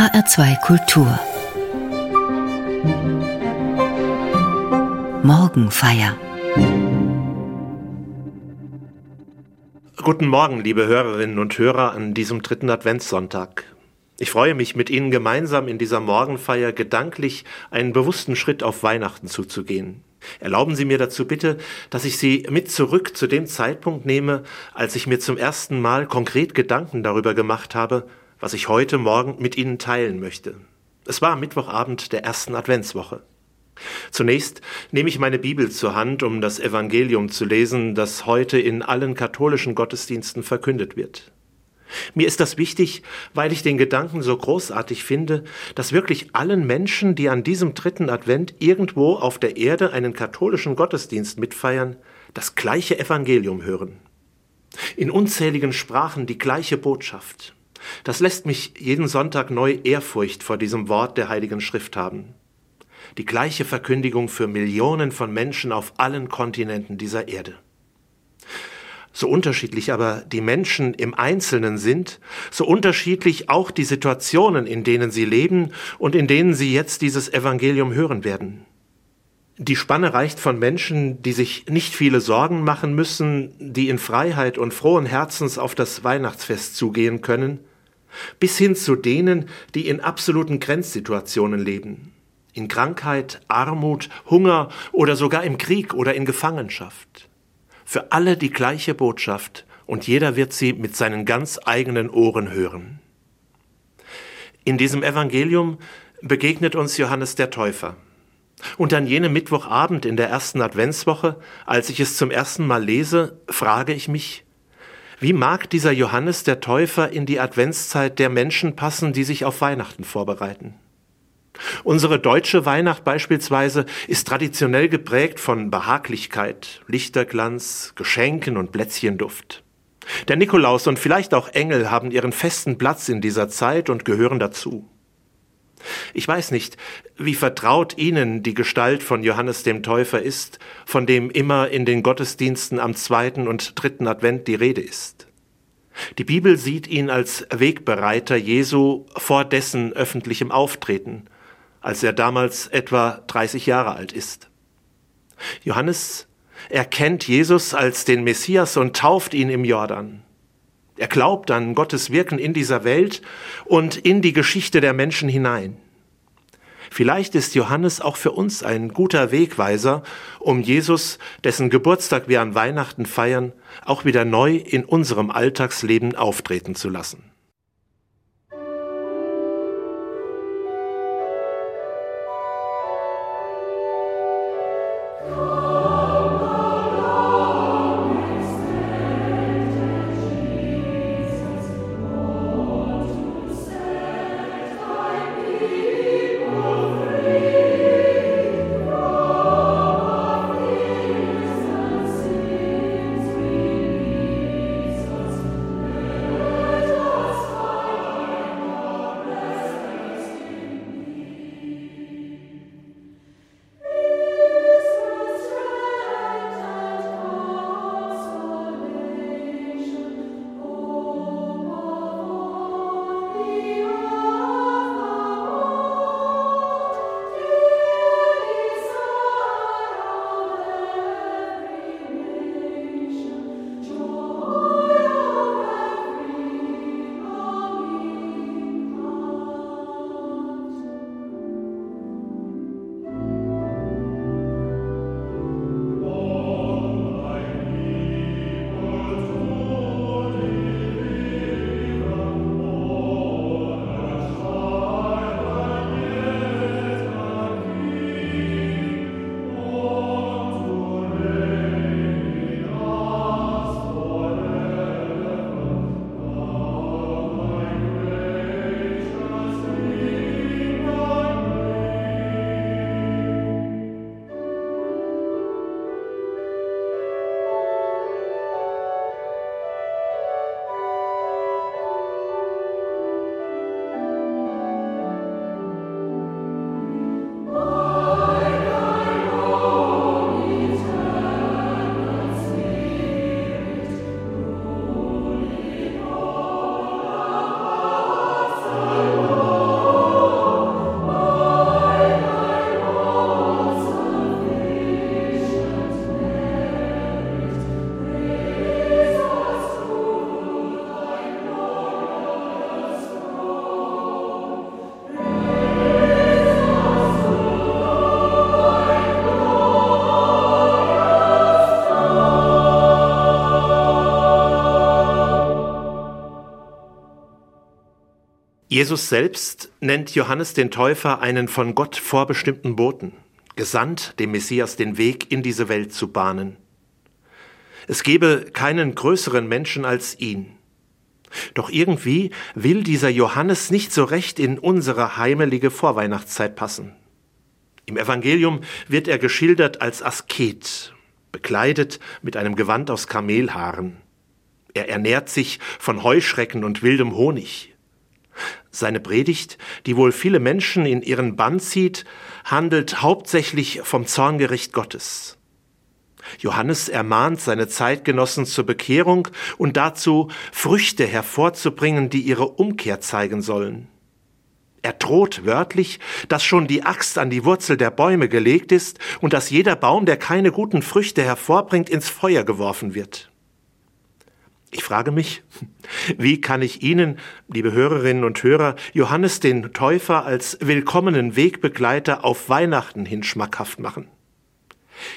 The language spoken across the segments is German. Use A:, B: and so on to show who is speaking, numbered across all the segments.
A: HR2 Kultur Morgenfeier
B: Guten Morgen, liebe Hörerinnen und Hörer, an diesem dritten Adventssonntag. Ich freue mich, mit Ihnen gemeinsam in dieser Morgenfeier gedanklich einen bewussten Schritt auf Weihnachten zuzugehen. Erlauben Sie mir dazu bitte, dass ich Sie mit zurück zu dem Zeitpunkt nehme, als ich mir zum ersten Mal konkret Gedanken darüber gemacht habe, was ich heute Morgen mit Ihnen teilen möchte. Es war Mittwochabend der ersten Adventswoche. Zunächst nehme ich meine Bibel zur Hand, um das Evangelium zu lesen, das heute in allen katholischen Gottesdiensten verkündet wird. Mir ist das wichtig, weil ich den Gedanken so großartig finde, dass wirklich allen Menschen, die an diesem dritten Advent irgendwo auf der Erde einen katholischen Gottesdienst mitfeiern, das gleiche Evangelium hören. In unzähligen Sprachen die gleiche Botschaft. Das lässt mich jeden Sonntag neu Ehrfurcht vor diesem Wort der Heiligen Schrift haben. Die gleiche Verkündigung für Millionen von Menschen auf allen Kontinenten dieser Erde. So unterschiedlich aber die Menschen im Einzelnen sind, so unterschiedlich auch die Situationen, in denen sie leben und in denen sie jetzt dieses Evangelium hören werden. Die Spanne reicht von Menschen, die sich nicht viele Sorgen machen müssen, die in Freiheit und frohen Herzens auf das Weihnachtsfest zugehen können, bis hin zu denen, die in absoluten Grenzsituationen leben, in Krankheit, Armut, Hunger oder sogar im Krieg oder in Gefangenschaft für alle die gleiche Botschaft und jeder wird sie mit seinen ganz eigenen Ohren hören. In diesem Evangelium begegnet uns Johannes der Täufer. Und an jenem Mittwochabend in der ersten Adventswoche, als ich es zum ersten Mal lese, frage ich mich, wie mag dieser Johannes der Täufer in die Adventszeit der Menschen passen, die sich auf Weihnachten vorbereiten? Unsere deutsche Weihnacht beispielsweise ist traditionell geprägt von Behaglichkeit, Lichterglanz, Geschenken und Plätzchenduft. Der Nikolaus und vielleicht auch Engel haben ihren festen Platz in dieser Zeit und gehören dazu. Ich weiß nicht, wie vertraut Ihnen die Gestalt von Johannes dem Täufer ist, von dem immer in den Gottesdiensten am zweiten und dritten Advent die Rede ist. Die Bibel sieht ihn als Wegbereiter Jesu vor dessen öffentlichem Auftreten als er damals etwa 30 Jahre alt ist. Johannes erkennt Jesus als den Messias und tauft ihn im Jordan. Er glaubt an Gottes Wirken in dieser Welt und in die Geschichte der Menschen hinein. Vielleicht ist Johannes auch für uns ein guter Wegweiser, um Jesus, dessen Geburtstag wir an Weihnachten feiern, auch wieder neu in unserem Alltagsleben auftreten zu lassen. Jesus selbst nennt Johannes den Täufer einen von Gott vorbestimmten Boten, gesandt, dem Messias den Weg in diese Welt zu bahnen. Es gebe keinen größeren Menschen als ihn. Doch irgendwie will dieser Johannes nicht so recht in unsere heimelige Vorweihnachtszeit passen. Im Evangelium wird er geschildert als Asket, bekleidet mit einem Gewand aus Kamelhaaren. Er ernährt sich von Heuschrecken und wildem Honig. Seine Predigt, die wohl viele Menschen in ihren Bann zieht, handelt hauptsächlich vom Zorngericht Gottes. Johannes ermahnt seine Zeitgenossen zur Bekehrung und dazu, Früchte hervorzubringen, die ihre Umkehr zeigen sollen. Er droht wörtlich, dass schon die Axt an die Wurzel der Bäume gelegt ist und dass jeder Baum, der keine guten Früchte hervorbringt, ins Feuer geworfen wird. Ich frage mich, wie kann ich Ihnen, liebe Hörerinnen und Hörer, Johannes den Täufer als willkommenen Wegbegleiter auf Weihnachten hin schmackhaft machen?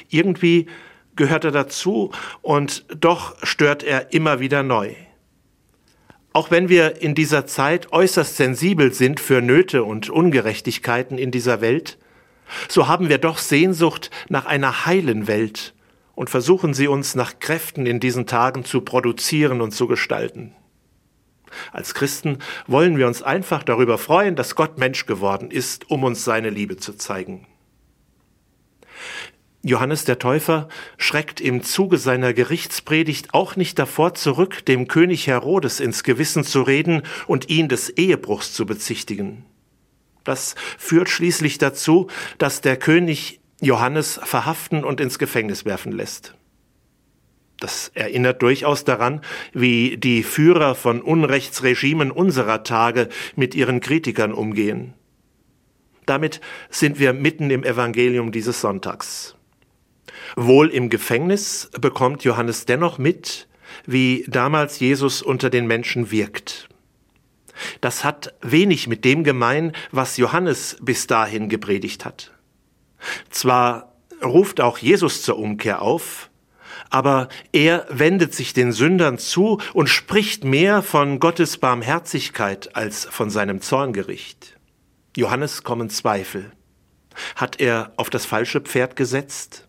B: Irgendwie gehört er dazu und doch stört er immer wieder neu. Auch wenn wir in dieser Zeit äußerst sensibel sind für Nöte und Ungerechtigkeiten in dieser Welt, so haben wir doch Sehnsucht nach einer heilen Welt und versuchen sie uns nach Kräften in diesen Tagen zu produzieren und zu gestalten. Als Christen wollen wir uns einfach darüber freuen, dass Gott Mensch geworden ist, um uns seine Liebe zu zeigen. Johannes der Täufer schreckt im Zuge seiner Gerichtspredigt auch nicht davor zurück, dem König Herodes ins Gewissen zu reden und ihn des Ehebruchs zu bezichtigen. Das führt schließlich dazu, dass der König Johannes verhaften und ins Gefängnis werfen lässt. Das erinnert durchaus daran, wie die Führer von Unrechtsregimen unserer Tage mit ihren Kritikern umgehen. Damit sind wir mitten im Evangelium dieses Sonntags. Wohl im Gefängnis bekommt Johannes dennoch mit, wie damals Jesus unter den Menschen wirkt. Das hat wenig mit dem gemein, was Johannes bis dahin gepredigt hat. Zwar ruft auch Jesus zur Umkehr auf, aber er wendet sich den Sündern zu und spricht mehr von Gottes Barmherzigkeit als von seinem Zorngericht. Johannes kommen Zweifel. Hat er auf das falsche Pferd gesetzt?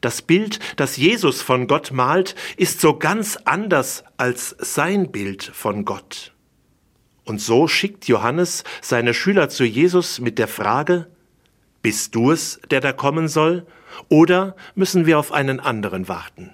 B: Das Bild, das Jesus von Gott malt, ist so ganz anders als sein Bild von Gott. Und so schickt Johannes seine Schüler zu Jesus mit der Frage, bist du es, der da kommen soll, oder müssen wir auf einen anderen warten?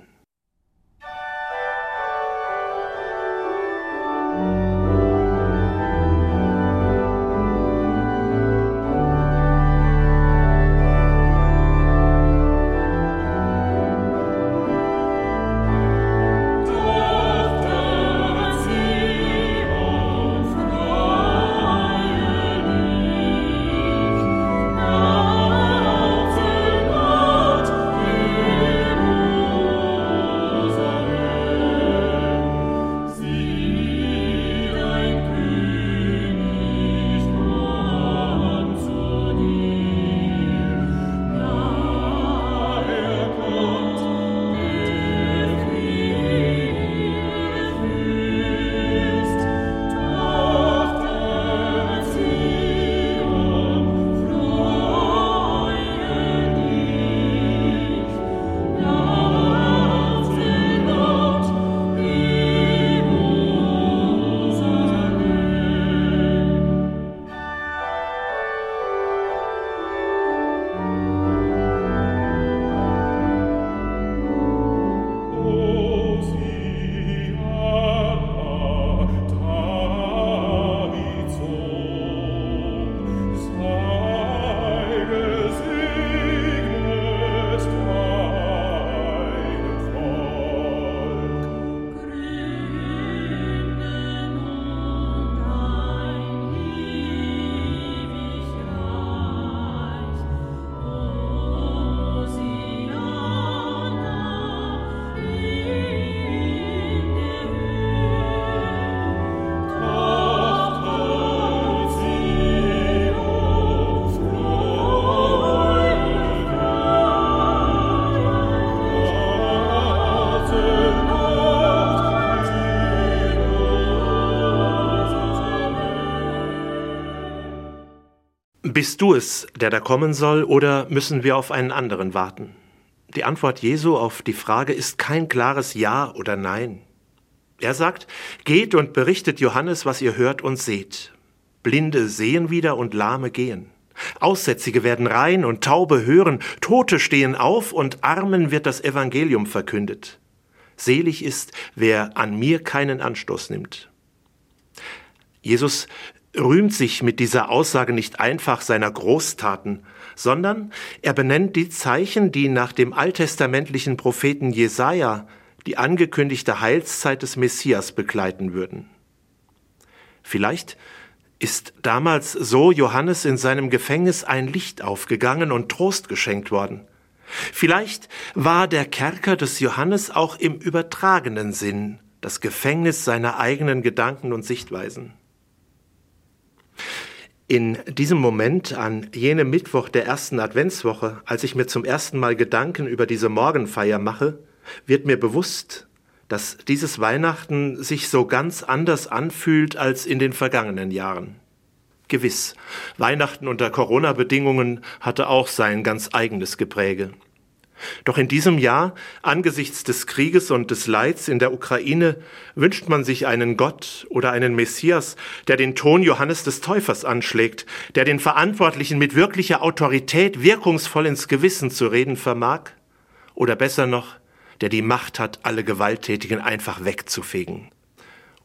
B: Bist du es, der da kommen soll, oder müssen wir auf einen anderen warten? Die Antwort Jesu auf die Frage ist kein klares Ja oder Nein. Er sagt, geht und berichtet Johannes, was ihr hört und seht. Blinde sehen wieder und Lahme gehen. Aussätzige werden rein und Taube hören, Tote stehen auf und Armen wird das Evangelium verkündet. Selig ist, wer an mir keinen Anstoß nimmt. Jesus rühmt sich mit dieser Aussage nicht einfach seiner Großtaten, sondern er benennt die Zeichen, die nach dem alttestamentlichen Propheten Jesaja die angekündigte Heilszeit des Messias begleiten würden. Vielleicht ist damals so Johannes in seinem Gefängnis ein Licht aufgegangen und Trost geschenkt worden. Vielleicht war der Kerker des Johannes auch im übertragenen Sinn das Gefängnis seiner eigenen Gedanken und Sichtweisen. In diesem Moment, an jenem Mittwoch der ersten Adventswoche, als ich mir zum ersten Mal Gedanken über diese Morgenfeier mache, wird mir bewusst, dass dieses Weihnachten sich so ganz anders anfühlt als in den vergangenen Jahren. Gewiss, Weihnachten unter Corona-Bedingungen hatte auch sein ganz eigenes Gepräge. Doch in diesem Jahr, angesichts des Krieges und des Leids in der Ukraine, wünscht man sich einen Gott oder einen Messias, der den Ton Johannes des Täufers anschlägt, der den Verantwortlichen mit wirklicher Autorität wirkungsvoll ins Gewissen zu reden vermag, oder besser noch, der die Macht hat, alle Gewalttätigen einfach wegzufegen.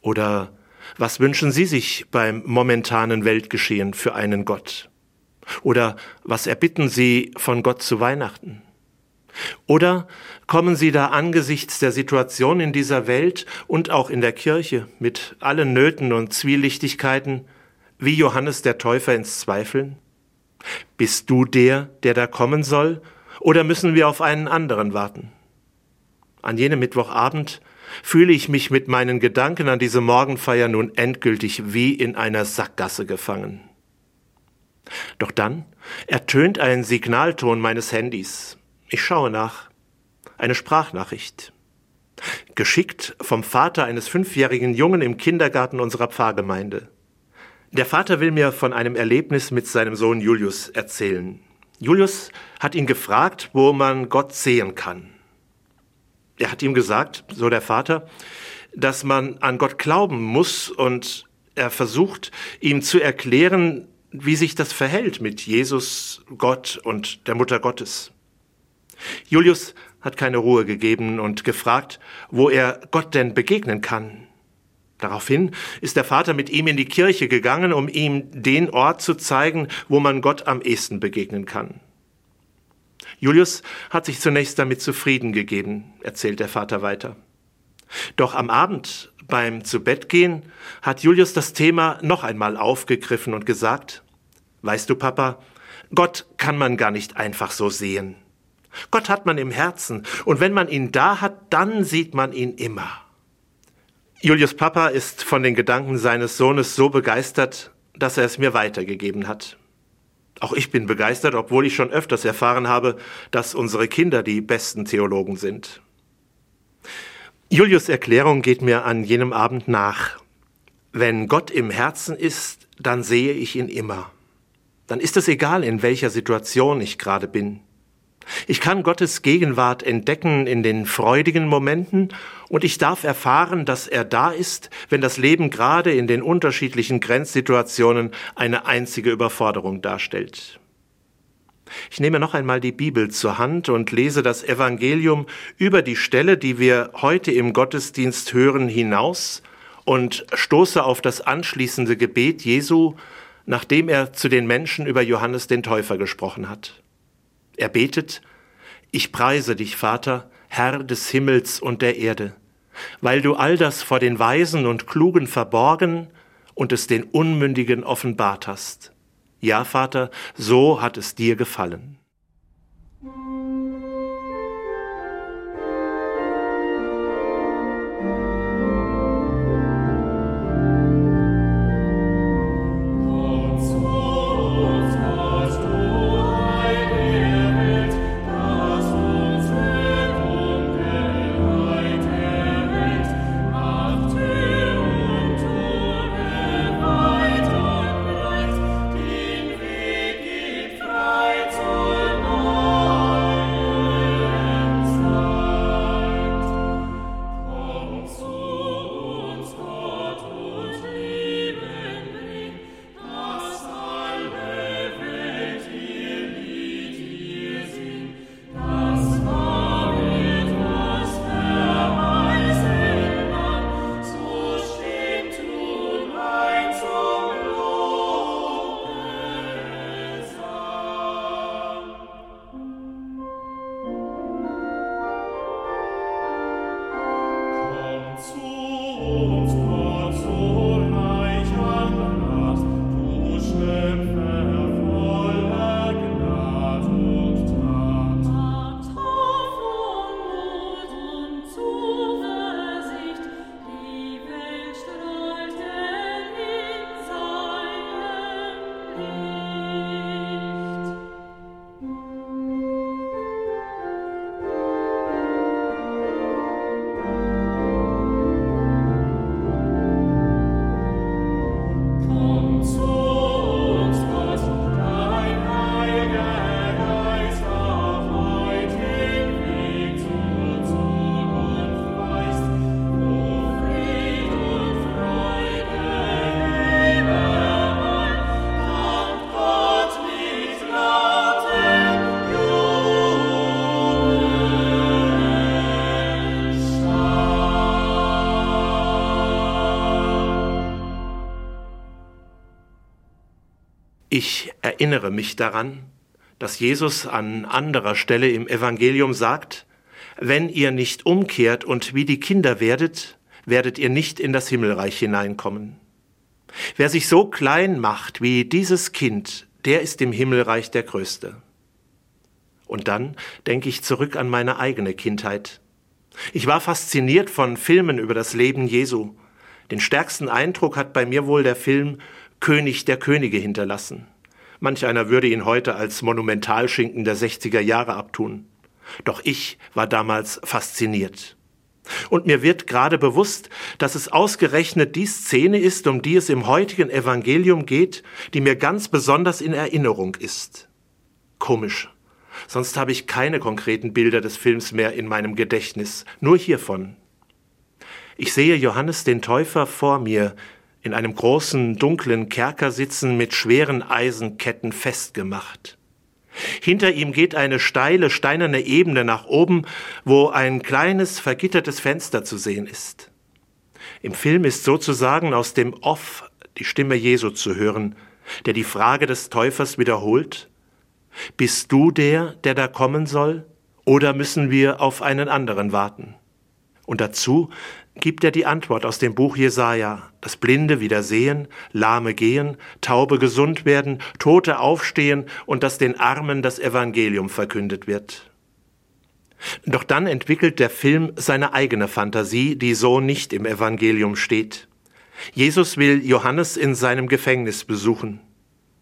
B: Oder was wünschen Sie sich beim momentanen Weltgeschehen für einen Gott? Oder was erbitten Sie von Gott zu Weihnachten? Oder kommen Sie da angesichts der Situation in dieser Welt und auch in der Kirche mit allen Nöten und Zwielichtigkeiten wie Johannes der Täufer ins Zweifeln? Bist du der, der da kommen soll, oder müssen wir auf einen anderen warten? An jenem Mittwochabend fühle ich mich mit meinen Gedanken an diese Morgenfeier nun endgültig wie in einer Sackgasse gefangen. Doch dann ertönt ein Signalton meines Handys. Ich schaue nach. Eine Sprachnachricht. Geschickt vom Vater eines fünfjährigen Jungen im Kindergarten unserer Pfarrgemeinde. Der Vater will mir von einem Erlebnis mit seinem Sohn Julius erzählen. Julius hat ihn gefragt, wo man Gott sehen kann. Er hat ihm gesagt, so der Vater, dass man an Gott glauben muss und er versucht, ihm zu erklären, wie sich das verhält mit Jesus, Gott und der Mutter Gottes. Julius hat keine Ruhe gegeben und gefragt, wo er Gott denn begegnen kann. Daraufhin ist der Vater mit ihm in die Kirche gegangen, um ihm den Ort zu zeigen, wo man Gott am ehesten begegnen kann. Julius hat sich zunächst damit zufrieden gegeben, erzählt der Vater weiter. Doch am Abend beim Zubettgehen hat Julius das Thema noch einmal aufgegriffen und gesagt, Weißt du, Papa, Gott kann man gar nicht einfach so sehen. Gott hat man im Herzen, und wenn man ihn da hat, dann sieht man ihn immer. Julius Papa ist von den Gedanken seines Sohnes so begeistert, dass er es mir weitergegeben hat. Auch ich bin begeistert, obwohl ich schon öfters erfahren habe, dass unsere Kinder die besten Theologen sind. Julius Erklärung geht mir an jenem Abend nach. Wenn Gott im Herzen ist, dann sehe ich ihn immer. Dann ist es egal, in welcher Situation ich gerade bin. Ich kann Gottes Gegenwart entdecken in den freudigen Momenten und ich darf erfahren, dass er da ist, wenn das Leben gerade in den unterschiedlichen Grenzsituationen eine einzige Überforderung darstellt. Ich nehme noch einmal die Bibel zur Hand und lese das Evangelium über die Stelle, die wir heute im Gottesdienst hören, hinaus und stoße auf das anschließende Gebet Jesu, nachdem er zu den Menschen über Johannes den Täufer gesprochen hat. Er betet, ich preise dich, Vater, Herr des Himmels und der Erde, weil du all das vor den Weisen und Klugen verborgen und es den Unmündigen offenbart hast. Ja, Vater, so hat es dir gefallen. Ich erinnere mich daran, dass Jesus an anderer Stelle im Evangelium sagt, wenn ihr nicht umkehrt und wie die Kinder werdet, werdet ihr nicht in das Himmelreich hineinkommen. Wer sich so klein macht wie dieses Kind, der ist im Himmelreich der Größte. Und dann denke ich zurück an meine eigene Kindheit. Ich war fasziniert von Filmen über das Leben Jesu. Den stärksten Eindruck hat bei mir wohl der Film König der Könige hinterlassen. Manch einer würde ihn heute als Monumentalschinken der 60er Jahre abtun. Doch ich war damals fasziniert. Und mir wird gerade bewusst, dass es ausgerechnet die Szene ist, um die es im heutigen Evangelium geht, die mir ganz besonders in Erinnerung ist. Komisch. Sonst habe ich keine konkreten Bilder des Films mehr in meinem Gedächtnis, nur hiervon. Ich sehe Johannes den Täufer vor mir, in einem großen, dunklen Kerker sitzen, mit schweren Eisenketten festgemacht. Hinter ihm geht eine steile, steinerne Ebene nach oben, wo ein kleines, vergittertes Fenster zu sehen ist. Im Film ist sozusagen aus dem Off die Stimme Jesu zu hören, der die Frage des Täufers wiederholt, Bist du der, der da kommen soll, oder müssen wir auf einen anderen warten? Und dazu gibt er die Antwort aus dem Buch Jesaja, dass Blinde wieder sehen, Lahme gehen, Taube gesund werden, Tote aufstehen und dass den Armen das Evangelium verkündet wird. Doch dann entwickelt der Film seine eigene Fantasie, die so nicht im Evangelium steht. Jesus will Johannes in seinem Gefängnis besuchen.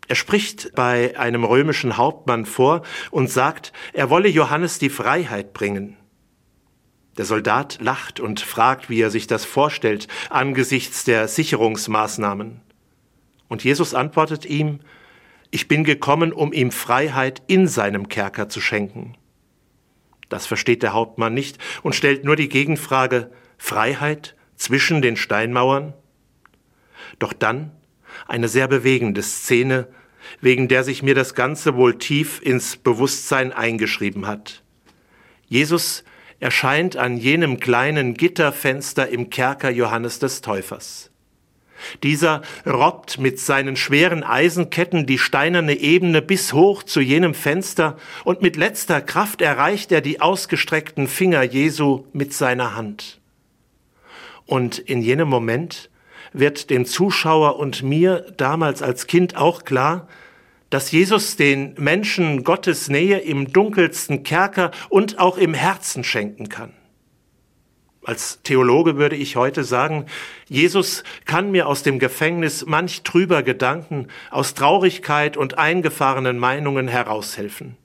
B: Er spricht bei einem römischen Hauptmann vor und sagt, er wolle Johannes die Freiheit bringen. Der Soldat lacht und fragt, wie er sich das vorstellt angesichts der Sicherungsmaßnahmen. Und Jesus antwortet ihm, ich bin gekommen, um ihm Freiheit in seinem Kerker zu schenken. Das versteht der Hauptmann nicht und stellt nur die Gegenfrage, Freiheit zwischen den Steinmauern? Doch dann eine sehr bewegende Szene, wegen der sich mir das Ganze wohl tief ins Bewusstsein eingeschrieben hat. Jesus erscheint an jenem kleinen Gitterfenster im Kerker Johannes des Täufers. Dieser robbt mit seinen schweren Eisenketten die steinerne Ebene bis hoch zu jenem Fenster und mit letzter Kraft erreicht er die ausgestreckten Finger Jesu mit seiner Hand. Und in jenem Moment wird dem Zuschauer und mir damals als Kind auch klar, dass Jesus den Menschen Gottes Nähe im dunkelsten Kerker und auch im Herzen schenken kann. Als Theologe würde ich heute sagen, Jesus kann mir aus dem Gefängnis manch trüber Gedanken, aus Traurigkeit und eingefahrenen Meinungen heraushelfen.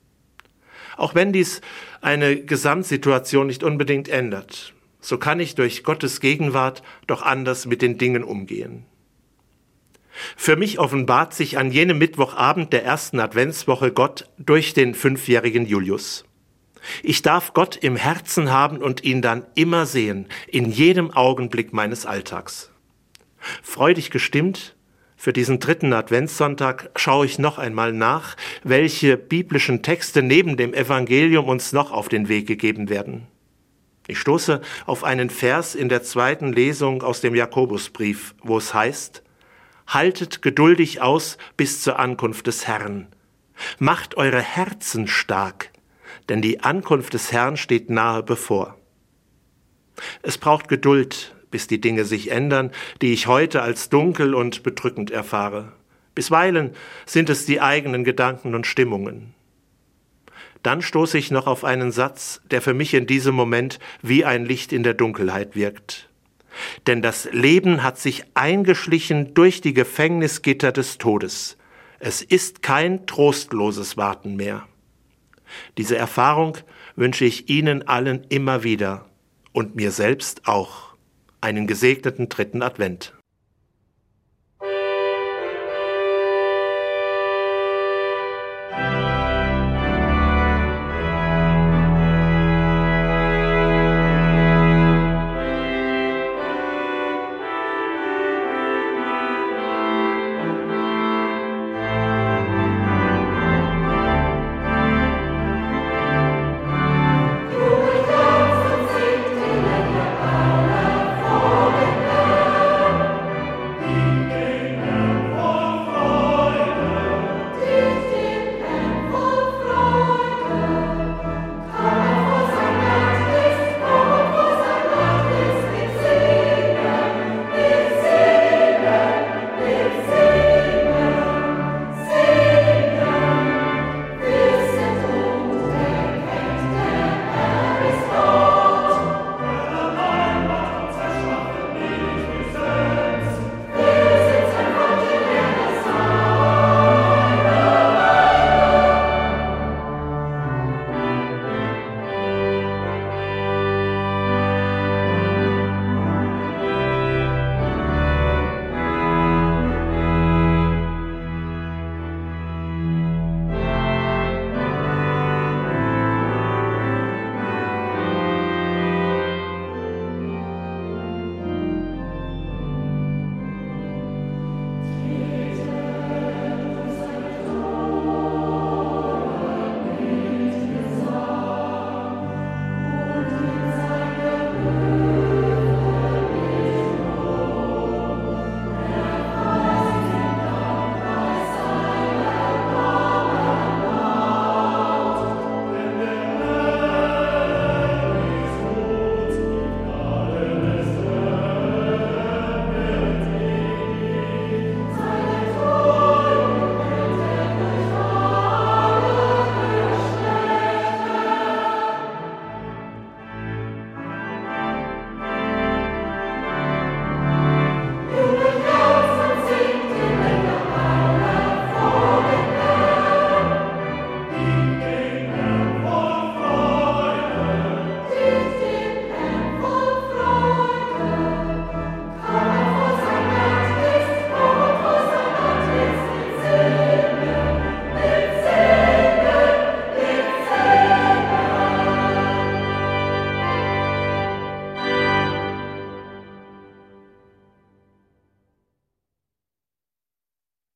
B: Auch wenn dies eine Gesamtsituation nicht unbedingt ändert, so kann ich durch Gottes Gegenwart doch anders mit den Dingen umgehen. Für mich offenbart sich an jenem Mittwochabend der ersten Adventswoche Gott durch den fünfjährigen Julius. Ich darf Gott im Herzen haben und ihn dann immer sehen, in jedem Augenblick meines Alltags. Freudig gestimmt, für diesen dritten Adventssonntag schaue ich noch einmal nach, welche biblischen Texte neben dem Evangelium uns noch auf den Weg gegeben werden. Ich stoße auf einen Vers in der zweiten Lesung aus dem Jakobusbrief, wo es heißt, haltet geduldig aus bis zur Ankunft des Herrn. Macht eure Herzen stark, denn die Ankunft des Herrn steht nahe bevor. Es braucht Geduld, bis die Dinge sich ändern, die ich heute als dunkel und bedrückend erfahre. Bisweilen sind es die eigenen Gedanken und Stimmungen. Dann stoße ich noch auf einen Satz, der für mich in diesem Moment wie ein Licht in der Dunkelheit wirkt. Denn das Leben hat sich eingeschlichen durch die Gefängnisgitter des Todes. Es ist kein trostloses Warten mehr. Diese Erfahrung wünsche ich Ihnen allen immer wieder und mir selbst auch. Einen gesegneten dritten Advent.